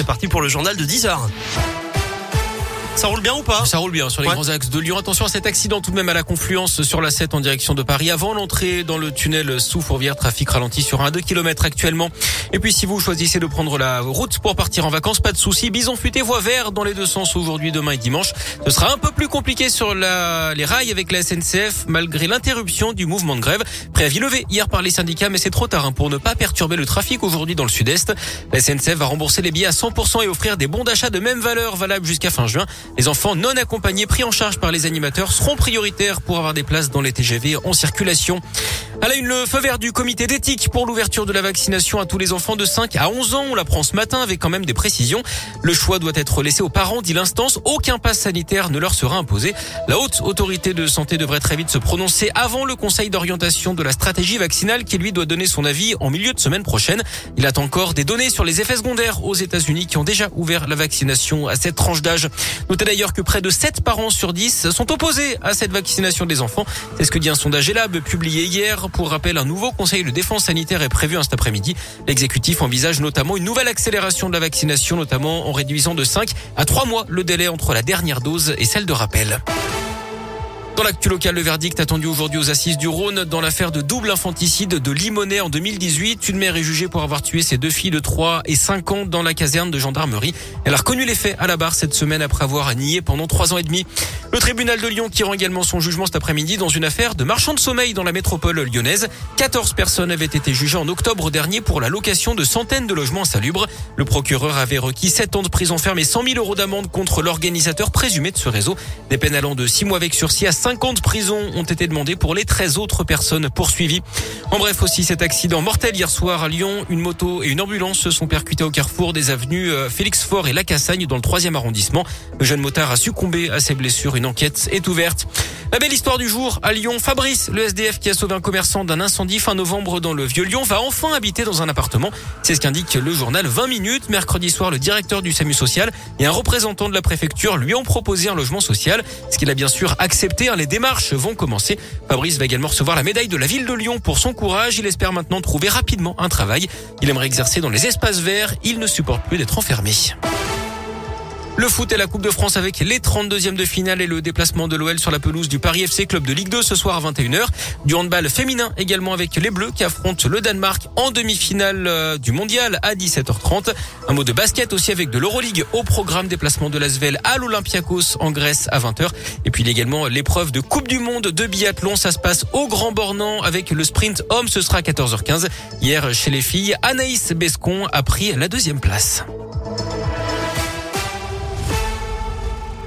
c'est parti pour le journal de 10h. Ça roule bien ou pas Ça roule bien sur les grands axes de Lyon. Attention à cet accident tout de même à la confluence sur la 7 en direction de Paris. Avant l'entrée dans le tunnel sous Fourvière, trafic ralenti sur un 2 km actuellement. Et puis si vous choisissez de prendre la route pour partir en vacances, pas de souci. Bison futé voie vert dans les deux sens aujourd'hui, demain et dimanche. Ce sera un peu plus compliqué sur la, les rails avec la SNCF malgré l'interruption du mouvement de grève. Préavis levé hier par les syndicats, mais c'est trop tard hein, pour ne pas perturber le trafic aujourd'hui dans le sud-est. La SNCF va rembourser les billets à 100% et offrir des bons d'achat de même valeur valables jusqu'à fin juin. Les enfants non accompagnés pris en charge par les animateurs seront prioritaires pour avoir des places dans les TGV en circulation. À la une, le feu vert du comité d'éthique pour l'ouverture de la vaccination à tous les enfants de 5 à 11 ans. On l'apprend ce matin avec quand même des précisions. Le choix doit être laissé aux parents, dit l'instance. Aucun pass sanitaire ne leur sera imposé. La haute autorité de santé devrait très vite se prononcer avant le conseil d'orientation de la stratégie vaccinale qui lui doit donner son avis en milieu de semaine prochaine. Il attend encore des données sur les effets secondaires aux États-Unis qui ont déjà ouvert la vaccination à cette tranche d'âge. Notez d'ailleurs que près de 7 parents sur 10 sont opposés à cette vaccination des enfants. C'est ce que dit un sondage ELAB publié hier. Pour rappel, un nouveau conseil de défense sanitaire est prévu cet après-midi. L'exécutif envisage notamment une nouvelle accélération de la vaccination, notamment en réduisant de 5 à 3 mois le délai entre la dernière dose et celle de rappel. Dans l'actu local, le verdict attendu aujourd'hui aux assises du Rhône dans l'affaire de double infanticide de Limonest en 2018. Une mère est jugée pour avoir tué ses deux filles de 3 et 5 ans dans la caserne de gendarmerie. Elle a reconnu les faits à la barre cette semaine après avoir nié pendant 3 ans et demi. Le tribunal de Lyon qui également son jugement cet après-midi dans une affaire de marchand de sommeil dans la métropole lyonnaise. 14 personnes avaient été jugées en octobre dernier pour la location de centaines de logements insalubres. Le procureur avait requis 7 ans de prison ferme et 100 000 euros d'amende contre l'organisateur présumé de ce réseau. Des peines allant de 6 mois avec sursis à 5 50 prisons ont été demandées pour les 13 autres personnes poursuivies. En bref, aussi cet accident mortel hier soir à Lyon. Une moto et une ambulance se sont percutées au carrefour des avenues euh, Félix Fort et Lacassagne dans le troisième arrondissement. Le jeune motard a succombé à ses blessures. Une enquête est ouverte. La belle histoire du jour à Lyon. Fabrice, le SDF qui a sauvé un commerçant d'un incendie fin novembre dans le Vieux-Lyon, va enfin habiter dans un appartement. C'est ce qu'indique le journal 20 minutes. Mercredi soir, le directeur du SAMU social et un représentant de la préfecture lui ont proposé un logement social. Ce qu'il a bien sûr accepté. Les démarches vont commencer. Fabrice va également recevoir la médaille de la ville de Lyon pour son courage. Il espère maintenant trouver rapidement un travail. Il aimerait exercer dans les espaces verts. Il ne supporte plus d'être enfermé. Le foot et la Coupe de France avec les 32e de finale et le déplacement de l'OL sur la pelouse du Paris FC Club de Ligue 2 ce soir à 21h. Du handball féminin également avec les Bleus qui affrontent le Danemark en demi-finale euh, du mondial à 17h30. Un mot de basket aussi avec de l'Euroleague au programme déplacement de l'Asvel à l'Olympiakos en Grèce à 20h. Et puis également l'épreuve de Coupe du Monde de biathlon. Ça se passe au Grand Bornand avec le sprint homme. Ce sera à 14h15. Hier chez les filles, Anaïs Bescon a pris la deuxième place.